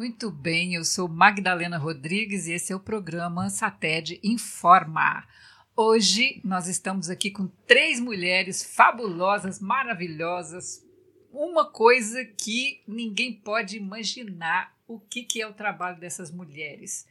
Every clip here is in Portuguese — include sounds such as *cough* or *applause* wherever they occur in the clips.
Muito bem, eu sou Magdalena Rodrigues e esse é o programa Sated Informa. Hoje nós estamos aqui com três mulheres fabulosas, maravilhosas, uma coisa que ninguém pode imaginar o que, que é o trabalho dessas mulheres.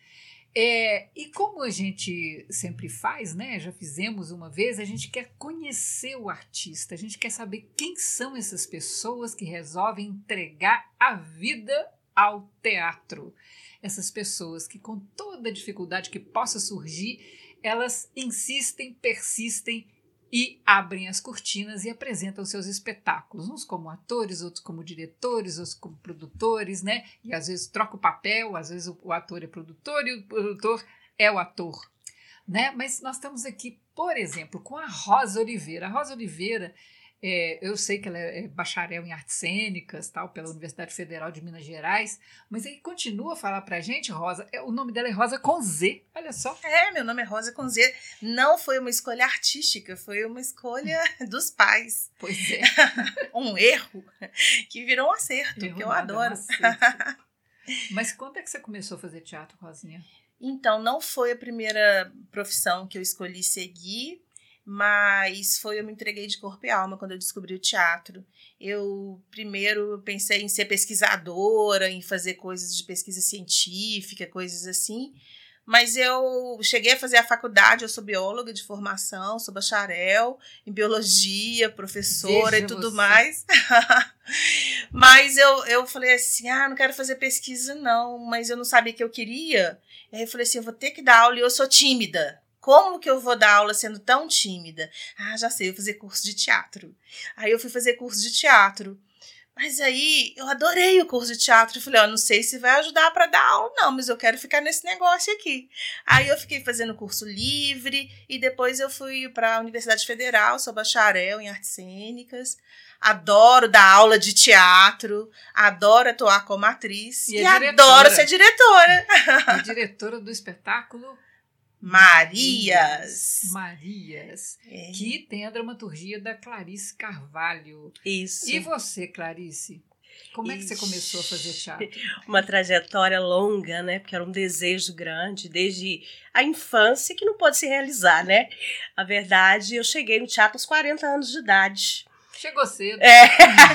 É, e como a gente sempre faz, né? Já fizemos uma vez, a gente quer conhecer o artista, a gente quer saber quem são essas pessoas que resolvem entregar a vida ao teatro. Essas pessoas que, com toda dificuldade que possa surgir, elas insistem, persistem e abrem as cortinas e apresentam seus espetáculos, uns como atores, outros como diretores, outros como produtores, né? E às vezes troca o papel, às vezes o, ator é produtor e o produtor é o ator, né? Mas nós estamos aqui, por exemplo, com a Rosa Oliveira. A Rosa Oliveira é, eu sei que ela é bacharel em artes cênicas, tal, pela Universidade Federal de Minas Gerais, mas aí continua a falar pra gente, Rosa. É, o nome dela é Rosa com Z, olha só. É, meu nome é Rosa com Z. Não foi uma escolha artística, foi uma escolha *laughs* dos pais. Pois é. *laughs* um erro que virou um acerto, erro que eu adoro. mas quando é que você começou a fazer teatro, Rosinha? Então, não foi a primeira profissão que eu escolhi seguir mas foi eu me entreguei de corpo e alma quando eu descobri o teatro. Eu primeiro pensei em ser pesquisadora, em fazer coisas de pesquisa científica, coisas assim. Mas eu cheguei a fazer a faculdade, eu sou bióloga de formação, sou bacharel em biologia, professora Veja e tudo você. mais. *laughs* mas eu, eu falei assim: ah, não quero fazer pesquisa, não, mas eu não sabia o que eu queria. E aí eu falei assim: eu vou ter que dar aula e eu sou tímida. Como que eu vou dar aula sendo tão tímida? Ah, já sei, eu vou fazer curso de teatro. Aí eu fui fazer curso de teatro. Mas aí eu adorei o curso de teatro. Eu falei, ó, oh, não sei se vai ajudar para dar aula, não, mas eu quero ficar nesse negócio aqui. Aí eu fiquei fazendo curso livre e depois eu fui para a Universidade Federal, sou bacharel em artes cênicas. Adoro dar aula de teatro, adoro atuar como atriz e, e é adoro ser diretora. E diretora do espetáculo Marias. Marias. É. Que tem a dramaturgia da Clarice Carvalho. Isso. E você, Clarice? Como é que você começou a fazer teatro? *laughs* Uma trajetória longa, né? Porque era um desejo grande, desde a infância, que não pode se realizar, né? A verdade, eu cheguei no teatro aos 40 anos de idade. Chegou cedo. É.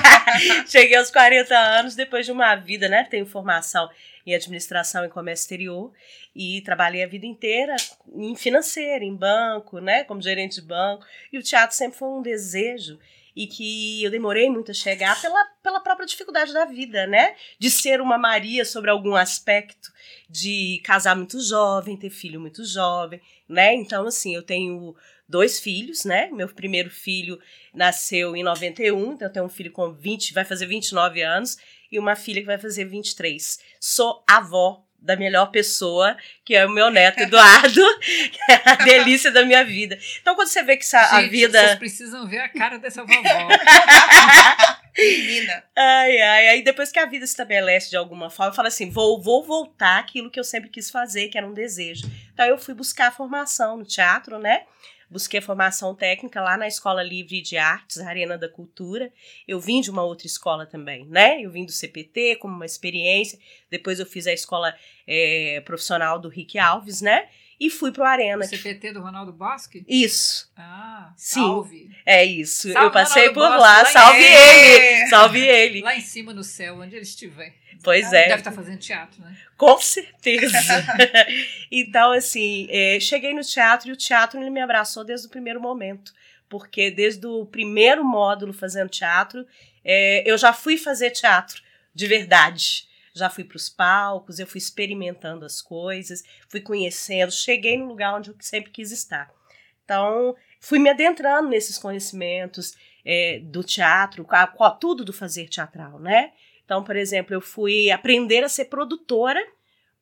*laughs* Cheguei aos 40 anos, depois de uma vida, né? Tenho formação em administração e comércio exterior e trabalhei a vida inteira em financeira, em banco, né? Como gerente de banco. E o teatro sempre foi um desejo e que eu demorei muito a chegar pela, pela própria dificuldade da vida, né? De ser uma Maria sobre algum aspecto, de casar muito jovem, ter filho muito jovem, né? Então, assim, eu tenho dois filhos, né? Meu primeiro filho nasceu em 91, então eu tenho um filho com 20, vai fazer 29 anos, e uma filha que vai fazer 23. Sou avó da melhor pessoa, que é o meu neto Eduardo, *laughs* que é a delícia da minha vida. Então, quando você vê que essa, Gente, a vida. Vocês precisam ver a cara dessa vovó. *laughs* Menina. Ai, ai. Aí depois que a vida se estabelece de alguma forma, eu falo assim: vou, vou voltar aquilo que eu sempre quis fazer, que era um desejo. Então, eu fui buscar a formação no teatro, né? Busquei formação técnica lá na Escola Livre de Artes, Arena da Cultura. Eu vim de uma outra escola também, né? Eu vim do CPT como uma experiência. Depois eu fiz a escola é, profissional do Rick Alves, né? E fui pro Arena. O CPT do Ronaldo Bosque? Isso. Ah, Sim, salve. É isso. Salve eu passei Ronaldo por Bosque, lá. lá Salve em- ele! Salve *laughs* ele! Lá em cima no céu, onde ele estiver. Pois Ah, é. Deve estar fazendo teatro, né? Com certeza. *laughs* então, assim, é, cheguei no teatro e o teatro ele me abraçou desde o primeiro momento. Porque desde o primeiro módulo fazendo teatro, é, eu já fui fazer teatro de verdade. Já fui para os palcos, eu fui experimentando as coisas, fui conhecendo, cheguei no lugar onde eu sempre quis estar. Então, fui me adentrando nesses conhecimentos é, do teatro, tudo do fazer teatral, né? Então, por exemplo, eu fui aprender a ser produtora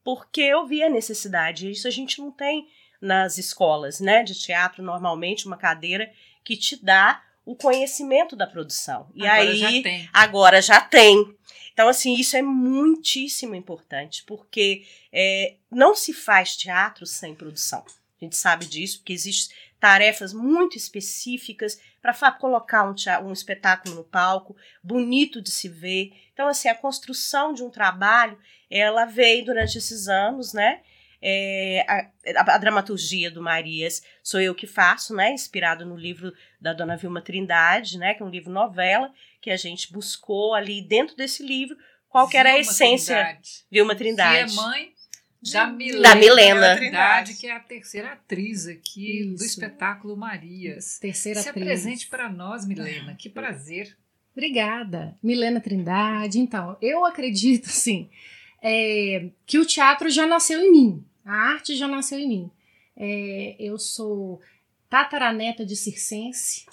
porque eu vi a necessidade. Isso a gente não tem nas escolas, né, de teatro normalmente uma cadeira que te dá o conhecimento da produção. E Agora aí já tem. agora já tem. Então, assim, isso é muitíssimo importante, porque é, não se faz teatro sem produção. A gente sabe disso, porque existem tarefas muito específicas para colocar um, um espetáculo no palco, bonito de se ver. Então, assim, a construção de um trabalho, ela veio durante esses anos, né? É, a, a, a, dramaturgia do Marias sou eu que faço, né? Inspirado no livro da Dona Vilma Trindade, né? Que é um livro novela que a gente buscou ali dentro desse livro qual que era a essência. Trindade. Vilma Trindade. Que é mãe da Milena, da Milena. Trindade, que é a terceira atriz aqui Isso. do espetáculo Marias. Terceira Se atriz. apresente para nós, Milena. Que prazer. Obrigada. Milena Trindade. Então, eu acredito, *laughs* assim, é, que o teatro já nasceu em mim. A arte já nasceu em mim. É, eu sou tataraneta de circense,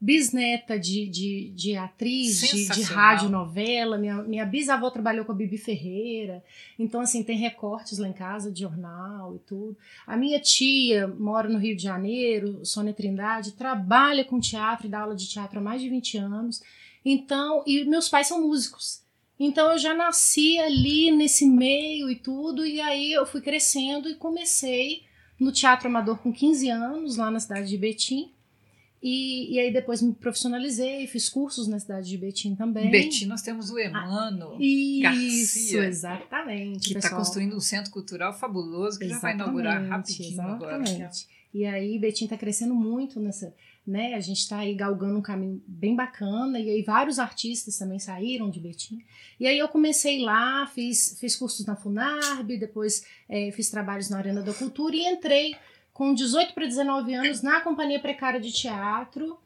bisneta de, de, de atriz, de, de rádio novela. Minha, minha bisavó trabalhou com a Bibi Ferreira. Então, assim, tem recortes lá em casa de jornal e tudo. A minha tia mora no Rio de Janeiro, Sônia Trindade, trabalha com teatro e dá aula de teatro há mais de 20 anos. Então, e meus pais são músicos. Então eu já nasci ali nesse meio e tudo, e aí eu fui crescendo e comecei no teatro amador com 15 anos, lá na cidade de Betim. E, e aí depois me profissionalizei, fiz cursos na cidade de Betim também. Betim nós temos o Emano, Isso, Garcia, exatamente. que está construindo um centro cultural fabuloso que já vai inaugurar Exatamente, rapidinho agora. exatamente. E aí Betim está crescendo muito nessa, né? A gente está aí galgando um caminho bem bacana e aí vários artistas também saíram de Betim. E aí eu comecei lá, fiz, fiz cursos na Funarb, depois eh, fiz trabalhos na Arena da Cultura e entrei com 18 para 19 anos na Companhia Precária de Teatro.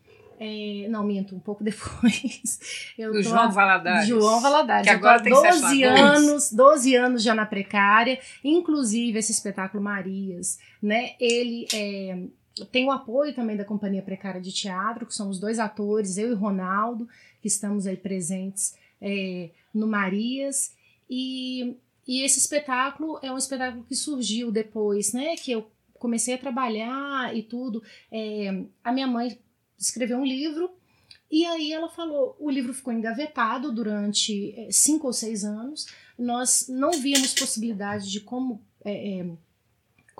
Eh, não, minto, um pouco *laughs* depois. Eu Do João Valadares. João Valadares. Que agora tem sete 12 vagões. anos, 12 anos já na precária, inclusive esse espetáculo Marias, né? Ele é, tem o apoio também da Companhia Precária de Teatro, que somos dois atores, eu e Ronaldo, que estamos aí presentes é, no Marias. E, e esse espetáculo é um espetáculo que surgiu depois, né? Que eu comecei a trabalhar e tudo. É, a minha mãe escreveu um livro e aí ela falou, o livro ficou engavetado durante eh, cinco ou seis anos. Nós não víamos possibilidade de como eh, eh,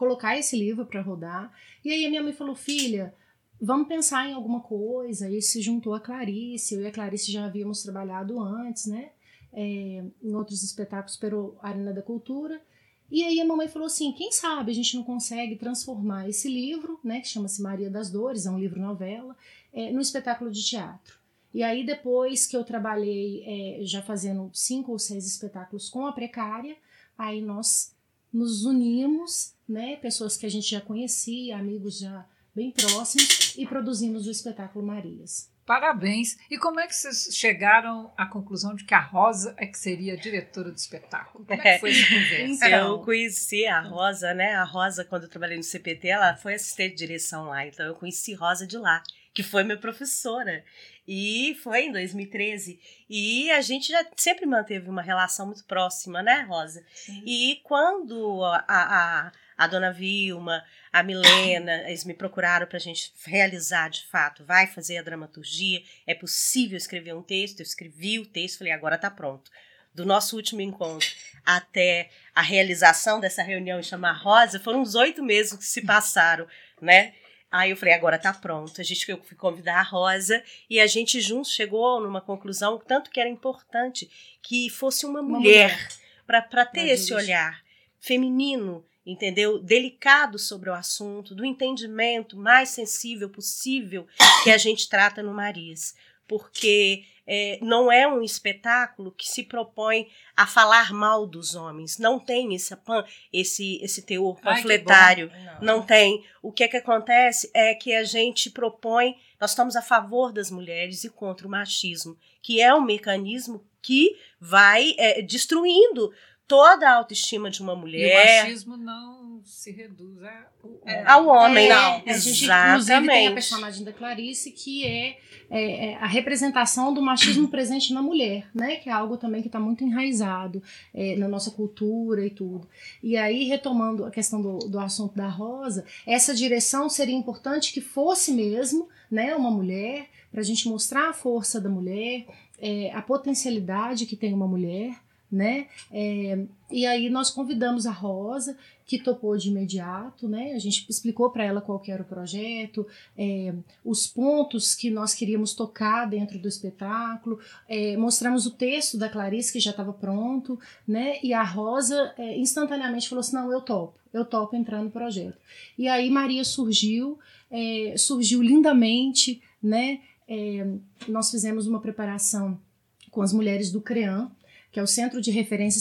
colocar esse livro para rodar. E aí a minha mãe falou, filha, vamos pensar em alguma coisa. E se juntou a Clarice. Eu e a Clarice já havíamos trabalhado antes, né? Eh, em outros espetáculos pelo Arena da Cultura. E aí a mamãe falou assim, quem sabe a gente não consegue transformar esse livro, né, que chama-se Maria das Dores, é um livro novela, é, no espetáculo de teatro. E aí, depois que eu trabalhei é, já fazendo cinco ou seis espetáculos com a Precária, aí nós nos unimos, né, pessoas que a gente já conhecia, amigos já bem próximos, e produzimos o espetáculo Marias. Parabéns. E como é que vocês chegaram à conclusão de que a Rosa é que seria a diretora do espetáculo? Como é que foi essa *laughs* conversa? Então. Eu conheci a Rosa, né? A Rosa, quando eu trabalhei no CPT, ela foi assistente de direção lá. Então eu conheci Rosa de lá, que foi minha professora. E foi em 2013. E a gente já sempre manteve uma relação muito próxima, né, Rosa? E quando a, a, a dona Vilma, a Milena, eles me procuraram para a gente realizar de fato, vai fazer a dramaturgia, é possível escrever um texto, eu escrevi o texto, falei, agora tá pronto. Do nosso último encontro até a realização dessa reunião em chamar Rosa, foram uns oito meses que se passaram, né? Aí eu falei, agora tá pronto. A gente eu fui convidar a Rosa e a gente juntos chegou numa conclusão, tanto que era importante que fosse uma, Uma mulher para ter Pra esse dirigir. olhar feminino, entendeu? Delicado sobre o assunto, do entendimento mais sensível possível que a gente trata no Marias. Porque é, não é um espetáculo que se propõe a falar mal dos homens. Não tem esse, pan- esse, esse teor panfletário. bom. Não tem. O que é que acontece é que a gente propõe, nós estamos a favor das mulheres e contra o machismo, que é um mecanismo que vai é, destruindo toda a autoestima de uma E o mulher. machismo não se reduz a, É. Ao homem, É, não. A gente, inclusive, Exatamente. tem a personagem da Clarice, que é, é, é a representação do machismo presente na mulher, né? Que é algo também que está muito enraizado é, na nossa cultura e tudo. E aí, retomando a questão do, do assunto da Rosa, essa direção seria importante que fosse mesmo né, uma mulher, para a gente mostrar a força da mulher, é, a potencialidade que tem uma mulher, né? É, e aí nós convidamos a Rosa, que topou de imediato, né? A gente explicou para ela qual era o projeto, é, os pontos que nós queríamos tocar dentro do espetáculo, é, mostramos o texto da Clarice que já estava pronto, né? E a Rosa é, instantaneamente falou assim: não, eu topo, eu topo entrar no projeto. E aí Maria surgiu, é, surgiu lindamente, né? É, nós fizemos uma preparação com as mulheres do CREAM, que é o Centro de Referência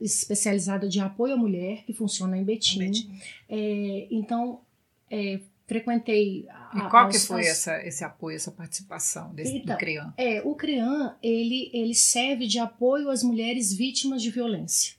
Especializado de Apoio à Mulher, que funciona em Betim. Betim. É, então, é, frequentei... A, e qual que foi as... essa, esse apoio, essa participação desse, então, do CREAM? É, o CREAM, ele, ele serve de apoio às mulheres vítimas de violência.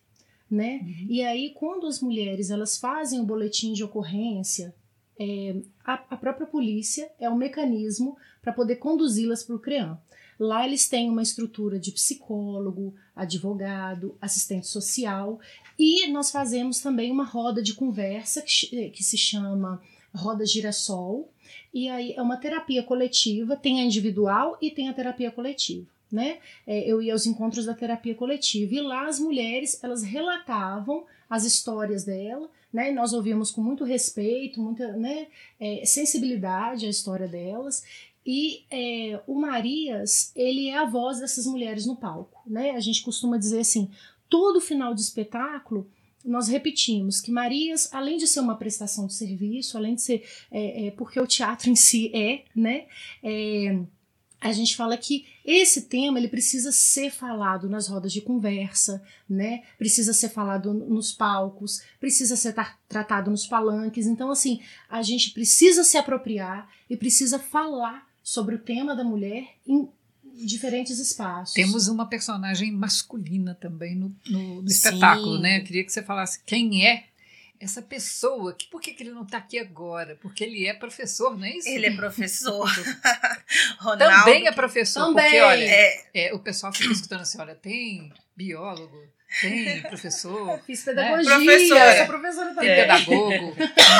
Né? Uhum. E aí, quando as mulheres elas fazem o boletim de ocorrência, é, a, a própria polícia é o um mecanismo para poder conduzi-las para o CREAM. Lá eles têm uma estrutura de psicólogo, advogado, assistente social e nós fazemos também uma roda de conversa que, que se chama Roda Girassol. E aí é uma terapia coletiva, tem a individual e tem a terapia coletiva. Né? É, eu ia aos encontros da terapia coletiva e lá as mulheres elas relatavam as histórias dela, né? Nós ouvimos com muito respeito, muita né, é, sensibilidade a história delas e é, o Marias, ele é a voz dessas mulheres no palco, né? A gente costuma dizer assim, todo final de espetáculo nós repetimos que Marias, além de ser uma prestação de serviço, além de ser é, é, porque o teatro em si é, né? É, a gente fala que esse tema ele precisa ser falado nas rodas de conversa, né? Precisa ser falado nos palcos, precisa ser tratado nos palanques. Então, assim, a gente precisa se apropriar e precisa falar sobre o tema da mulher em diferentes espaços. Temos uma personagem masculina também no, no, no espetáculo, né? Eu queria que você falasse quem é essa pessoa, que, por que, que ele não está aqui agora? Porque ele é professor, não é isso? Ele é professor. *laughs* *laughs* Ronaldo, também é professor, também. porque olha, é. É, o pessoal fica escutando assim, olha, tem biólogo, tem professor. *laughs* Fiz né? pedagogia, né? professora. sou professora também. Tem pedagogo,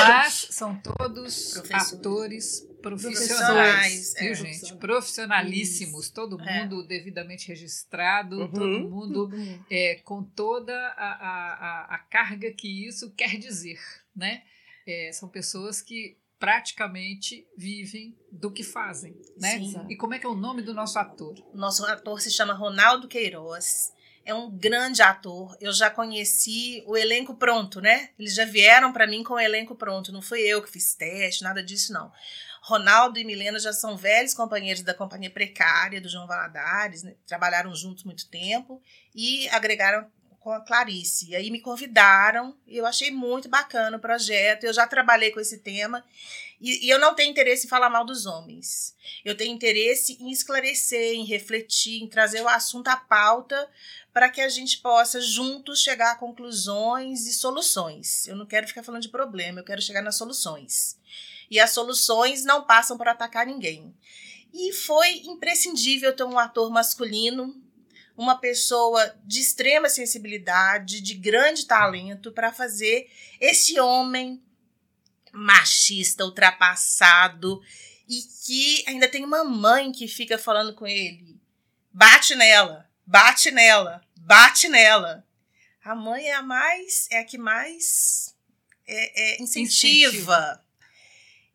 mas são todos atores profissionais, viu, é, gente? Profissionalíssimos, Isso. todo é. mundo é. devidamente registrado, uhum. todo mundo uhum. é, com toda a, a, a, carga que isso quer dizer, né? É, são pessoas que praticamente vivem do que fazem, né? Sim. E como é que é o nome do nosso ator? Nosso ator se chama Ronaldo Queiroz. É um grande ator. Eu já conheci o elenco pronto, né? Eles já vieram para mim com o elenco pronto. Não fui eu que fiz teste, nada disso não. Ronaldo e Milena já são velhos companheiros da Companhia Precária do João Valadares, né? trabalharam juntos muito tempo e agregaram com a Clarice. E aí me convidaram e eu achei muito bacana o projeto. Eu já trabalhei com esse tema e, e, eu não tenho interesse em falar mal dos homens. Eu tenho interesse em esclarecer, em refletir, em trazer o assunto à pauta para que a gente possa juntos chegar a conclusões e soluções. Eu não quero ficar falando de problema, eu quero chegar nas soluções e as soluções não passam por atacar ninguém. E foi imprescindível ter um ator masculino, uma pessoa de extrema sensibilidade, de grande talento, para fazer esse homem machista, ultrapassado e que ainda tem uma mãe que fica falando com ele: bate nela, bate nela, bate nela. A mãe é a mais, é a que mais é, é incentiva. incentiva.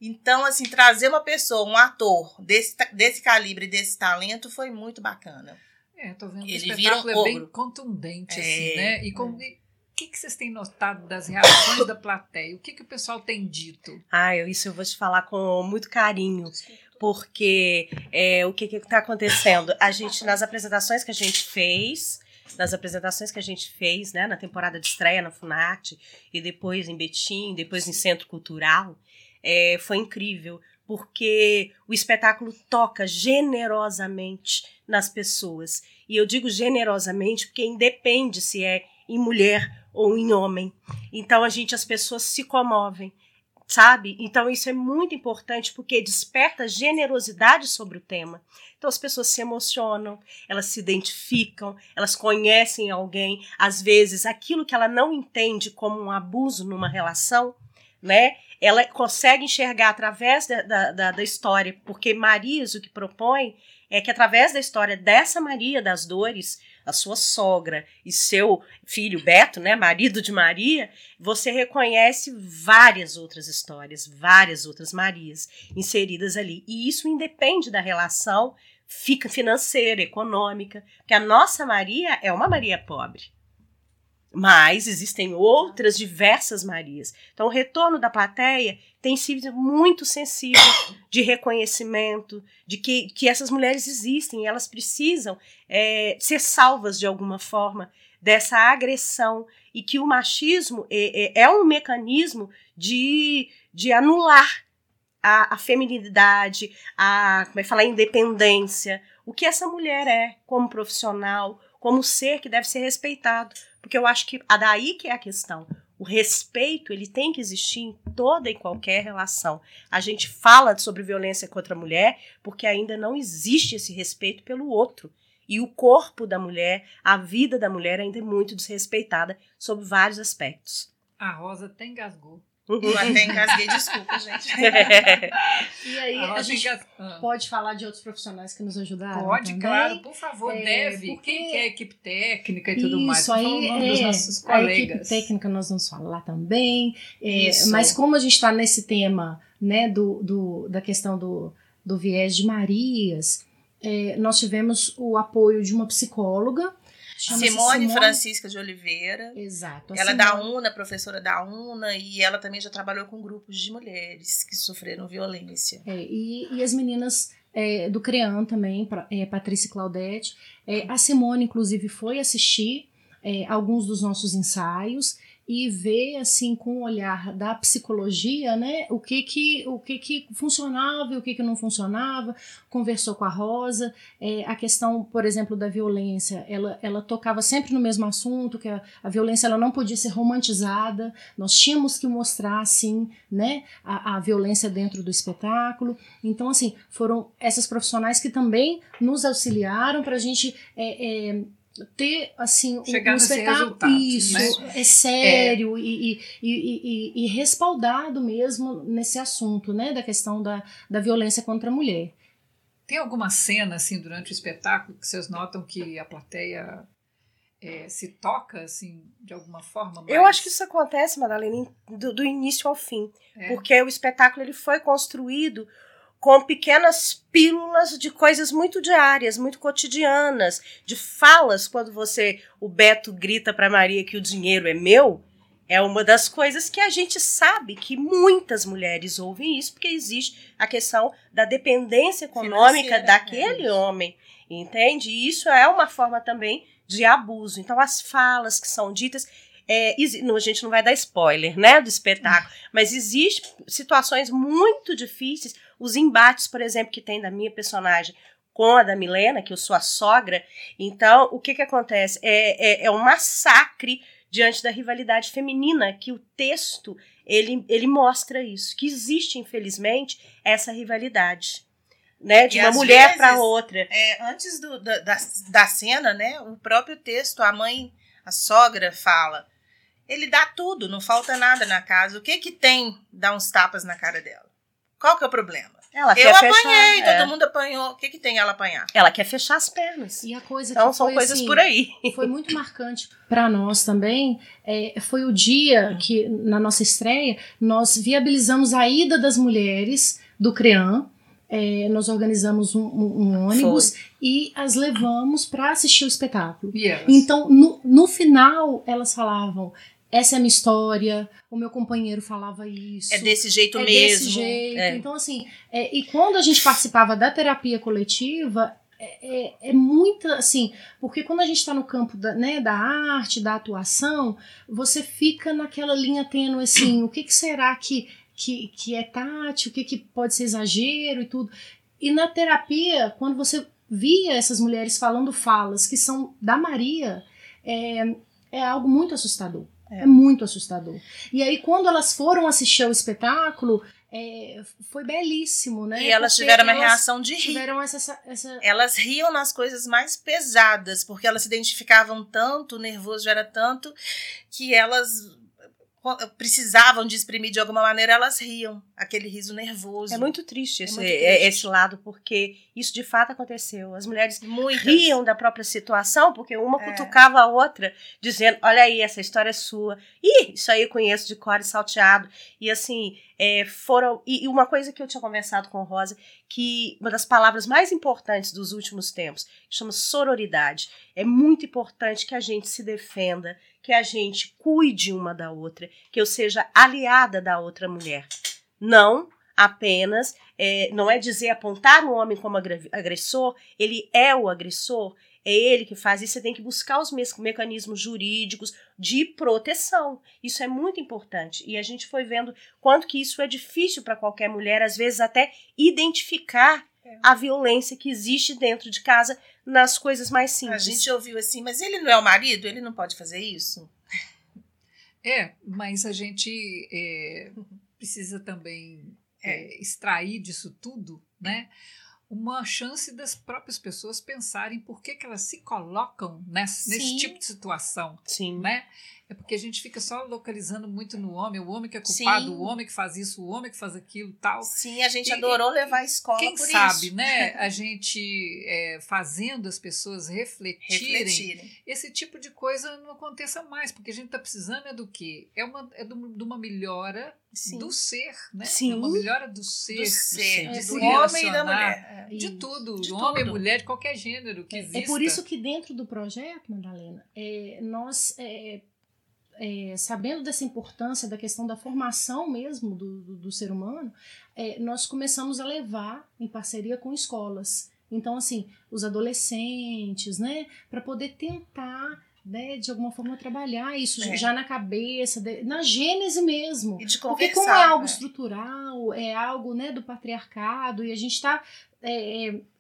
Então, assim, trazer uma pessoa, um ator desse, desse calibre, desse talento, foi muito bacana. É, tô vendo que Ele o espetáculo um é bem contundente, assim, é, né? E como, é. O que, que vocês têm notado das reações da plateia? O que, que o pessoal tem dito? Ah, eu, isso eu vou te falar com muito carinho. Porque é, o que está acontecendo? A gente, nas apresentações que a gente fez, nas apresentações que a gente fez, né, na temporada de estreia na Funarte, e depois em Betim, depois em Centro Cultural, é, foi incrível, porque o espetáculo toca generosamente nas pessoas. E eu digo generosamente porque independe se é em mulher ou em homem. Então a gente, as pessoas se comovem, sabe? Então isso é muito importante porque desperta generosidade sobre o tema. Então as pessoas se emocionam, elas se identificam, elas conhecem alguém, às vezes aquilo que ela não entende como um abuso numa relação, né? ela consegue enxergar através da, da, da, história, porque Marias o que propõe é que através da história dessa Maria das dores, a sua sogra e seu filho Beto, né, marido de Maria, você reconhece várias outras histórias, várias outras Marias inseridas ali. E isso independe da relação fica financeira, econômica, porque a nossa Maria é uma Maria pobre. Mas existem outras diversas Marias. Então, o retorno da plateia tem sido muito sensível de reconhecimento, de que, que essas mulheres existem, elas precisam é, ser salvas de alguma forma dessa agressão e que o machismo é, é, é um mecanismo de, de anular a, a feminilidade, a como é que fala, a independência, o que essa mulher é como profissional, como ser que deve ser respeitado, porque eu acho que daí que é a questão. O respeito, ele tem que existir em toda e qualquer relação. A gente fala sobre violência contra a mulher porque ainda não existe esse respeito pelo outro. E o corpo da mulher, a vida da mulher ainda é muito desrespeitada sob vários aspectos. A Rosa até engasgou. Eu até engasguei, desculpa, gente. *laughs* e aí, a, a gente ah. pode falar de outros profissionais que nos ajudaram? Pode, também? claro, por favor, é, deve. Porque... Quem quer equipe técnica e tudo Isso, mais? Isso aí, é, dos nossos colegas. a equipe técnica nós vamos falar também. É, mas como a gente está nesse tema né, do, do, da questão do, do viés de Marias, é, nós tivemos o apoio de uma psicóloga Simone, Simone, Francisca de Oliveira. Exato. Ela é da UNA, professora da UNA, e ela também já trabalhou com grupos de mulheres que sofreram violência. É, e, e as meninas é, do CREAN também, é, Patrícia e Claudete. É, a Simone, inclusive, foi assistir é, alguns dos nossos ensaios e ver assim com o olhar da psicologia, né, o que que o que que funcionava e o que que não funcionava. Conversou com a Rosa, é, a questão, por exemplo, da violência, ela ela tocava sempre no mesmo assunto, que a, a violência ela não podia ser romantizada. Nós tínhamos que mostrar assim, né, a, a violência dentro do espetáculo. Então assim foram essas profissionais que também nos auxiliaram para a gente é, é, ter assim Chegar um espetáculo isso né? é sério é. E, e, e, e, respaldado mesmo nesse assunto né da questão da, da violência contra a mulher tem alguma cena assim durante o espetáculo que vocês notam que a plateia é, se toca assim de alguma forma eu acho que isso acontece Madalena do, do início ao fim é. porque o espetáculo ele foi construído com pequenas pílulas de coisas muito diárias, muito cotidianas, de falas quando você o Beto grita para Maria que o dinheiro é meu, é uma das coisas que a gente sabe que muitas mulheres ouvem isso porque existe a questão da dependência econômica daquele é homem, entende? E isso é uma forma também de abuso. Então as falas que são ditas é, a gente não vai dar spoiler, né, do espetáculo, mas existe situações muito difíceis os embates, por exemplo, que tem da minha personagem com a da Milena, que eu sou a sogra. Então, o que, que acontece? É, é, é um massacre diante da rivalidade feminina que o texto ele, ele mostra isso, que existe, infelizmente, essa rivalidade. Né, de e uma mulher para outra. É, antes do, da, da, da cena, né, o próprio texto, a mãe, a sogra fala, ele dá tudo, não falta nada na casa. O que que tem dá uns tapas na cara dela? Qual que é o problema? Ela eu apanhei, fechar, é. todo mundo apanhou. O que, que tem ela apanhar? Ela quer fechar as pernas. E a coisa então que são foi, coisas assim, por aí. Foi muito marcante para nós também. É, foi o dia que, na nossa estreia, nós viabilizamos a ida das mulheres do CREAM. É, nós organizamos um, um, um ônibus foi. e as levamos para assistir o espetáculo. Yes. Então, no, no final, elas falavam: essa é a minha história, o meu companheiro falava isso. É desse jeito é mesmo. Desse jeito. É. Então, assim, é, e quando a gente participava da terapia coletiva, é, é, é muito assim, porque quando a gente está no campo da, né, da arte, da atuação, você fica naquela linha tênue assim, o que, que será que, que, que é tátil, o que, que pode ser exagero e tudo. E na terapia, quando você via essas mulheres falando falas que são da Maria, é, é algo muito assustador. É. é. muito assustador. E aí, quando elas foram assistir ao espetáculo, é, foi belíssimo, né? E elas porque tiveram uma reação de rir. Tiveram essa, essa... Elas riam nas coisas mais pesadas, porque elas se identificavam tanto, o nervoso era tanto, que elas precisavam de exprimir de alguma maneira, elas riam. Aquele riso nervoso. É muito triste, esse, muito triste. esse lado, porque isso de fato aconteceu. As mulheres Muitas. riam da própria situação, porque uma É. cutucava a outra, dizendo: Olha aí, essa história é sua. Ih, isso aí eu conheço de cor e salteado. E assim, é, foram. E, e uma coisa que eu tinha conversado com Rosa, que uma das palavras mais importantes dos últimos tempos, chama sororidade. É muito importante que a gente se defenda, que a gente cuide uma da outra, que eu seja aliada da outra mulher. Não apenas, é, não é dizer apontar o homem como agressor, ele é o agressor, é ele que faz isso, você tem que buscar os mecanismos jurídicos de proteção. Isso é muito importante. E a gente foi vendo quanto que isso é difícil para qualquer mulher, às vezes até identificar É. a violência que existe dentro de casa nas coisas mais A simples. gente ouviu assim, mas ele não é o marido? Ele não pode fazer isso? É, mas a gente é, precisa também é, extrair disso tudo, né? Uma chance das próprias pessoas pensarem por que, que elas se colocam nesse, nesse tipo de situação, Sim. né? É porque a gente fica só localizando muito no homem, o homem que é culpado, Sim. o homem que faz isso, o homem que faz aquilo tal. Sim, a gente E- adorou levar a escola Quem por sabe, isso. né? *laughs* A gente é, fazendo as pessoas refletirem Refletirem. esse tipo de coisa não aconteça mais, porque a gente está precisando é do quê? É, uma, é do- de uma melhora Sim. do ser, né? Sim. É uma melhora do ser, do ser, de do homem e da mulher. de Isso. tudo, De do homem, tudo. mulher, de qualquer gênero que exista. É por isso que dentro do projeto, Madalena, é, nós, é, é, sabendo dessa importância da questão da formação mesmo do, do, do ser humano, é, nós começamos a levar em parceria com escolas. Então, assim, os adolescentes, né, para poder tentar, né, de alguma forma trabalhar isso É. já na cabeça, de- na gênese mesmo. De Porque como é algo né? estrutural, é algo né, do patriarcado, e a gente está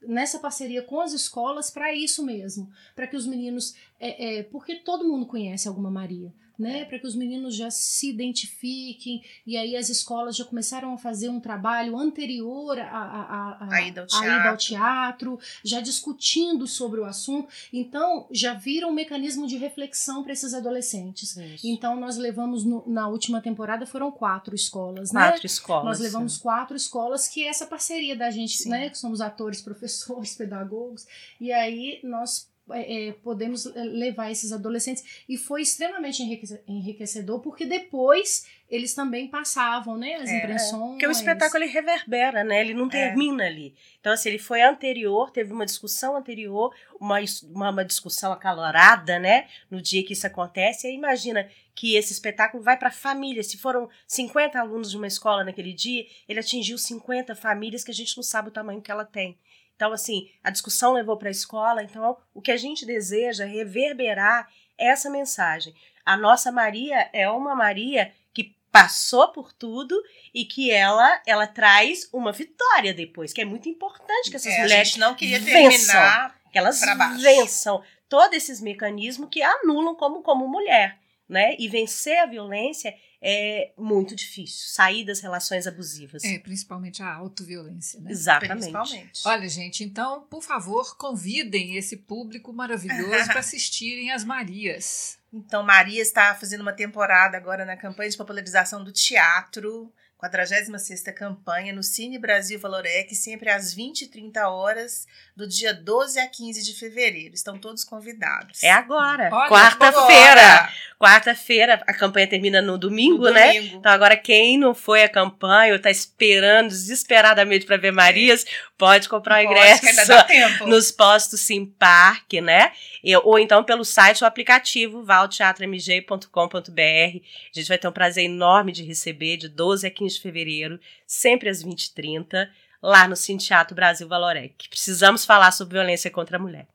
nessa parceria com as escolas para isso mesmo, para que os meninos, é, é, porque todo mundo conhece alguma Maria, né? Para que os meninos já se identifiquem e aí as escolas já começaram a fazer um trabalho anterior à, à, à, A ida ao ida ao teatro. já discutindo sobre o assunto. Então já vira um mecanismo de reflexão para esses adolescentes. Isso. Então nós levamos no- na última temporada foram quatro escolas, né? Quatro escolas. Nós levamos quatro escolas, que é essa parceria da gente, Sim. né? Que somos atores, *laughs* professores, pedagogos. E aí nós é, é, podemos é, levar esses adolescentes. E foi extremamente enriquece- enriquecedor, porque depois eles também passavam, né? As É, é. impressões. Porque o espetáculo ele reverbera, né? Ele não É. termina ali. Então, assim, ele foi anterior, teve uma discussão anterior, uma, uma, uma discussão acalorada, né? No dia que isso acontece. E aí imagina que esse espetáculo vai para família. Se foram 50 alunos de uma escola naquele dia, ele atingiu 50 famílias que a gente não sabe o tamanho que ela tem. Então, assim, a discussão levou para a escola. Então, o que a gente deseja é reverberar essa mensagem. A nossa Maria é uma Maria que passou por tudo e que ela ela traz uma vitória depois, que é muito importante que essas É, a mulheres gente não queria vençam. terminar. que elas vençam todos esses mecanismos que a anulam como como mulher, né? E vencer a violência é muito difícil, sair das relações abusivas. É, principalmente a autoviolência, né? Exatamente. Principalmente. Olha, gente, então, por favor, convidem esse público maravilhoso para assistirem as Marias. Então, Maria está fazendo uma temporada agora na campanha de popularização do teatro, com a 36ª campanha no Cine Brasil Valorec, sempre às 20 e 30 horas, do dia 12 a 15 de fevereiro. Estão todos convidados. É agora, quarta-feira. Quarta-feira, a campanha termina no domingo, no né? domingo. Então agora quem não foi à campanha ou tá esperando desesperadamente para ver Marias, pode comprar o ingresso. que ainda dá tempo. nos postos Sim Park, né? E- ou então pelo site ou aplicativo valteatromg.com.br. A gente vai ter um prazer enorme de receber de 12 a 15 de fevereiro, sempre às 20h30, lá no Cine Teatro Brasil Valorec. Precisamos falar sobre violência contra a mulher.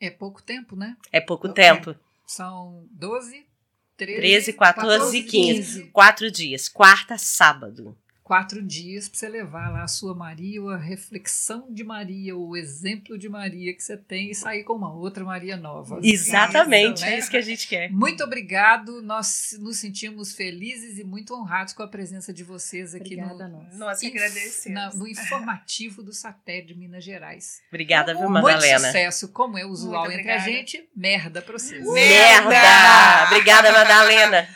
É pouco tempo, né? É pouco Pouco tempo. São 12, 13, 13, 14 e 15. Quatro dias. Quarta, sábado. Quatro dias para você levar lá a sua Maria, ou a reflexão de Maria, ou o exemplo de Maria que você tem e sair com uma outra Maria nova. Exatamente, né? é isso que a gente quer. Muito obrigado. Nós nos sentimos felizes e muito honrados com a presença de vocês aqui Obrigada no, nós. Nós agradecemos. na- no informativo do Satélite de Minas Gerais. Obrigada, viu, Muito Madalena? sucesso, como é usual Muito entre a gente. Merda pra vocês. Merda! Merda! Obrigada, Madalena.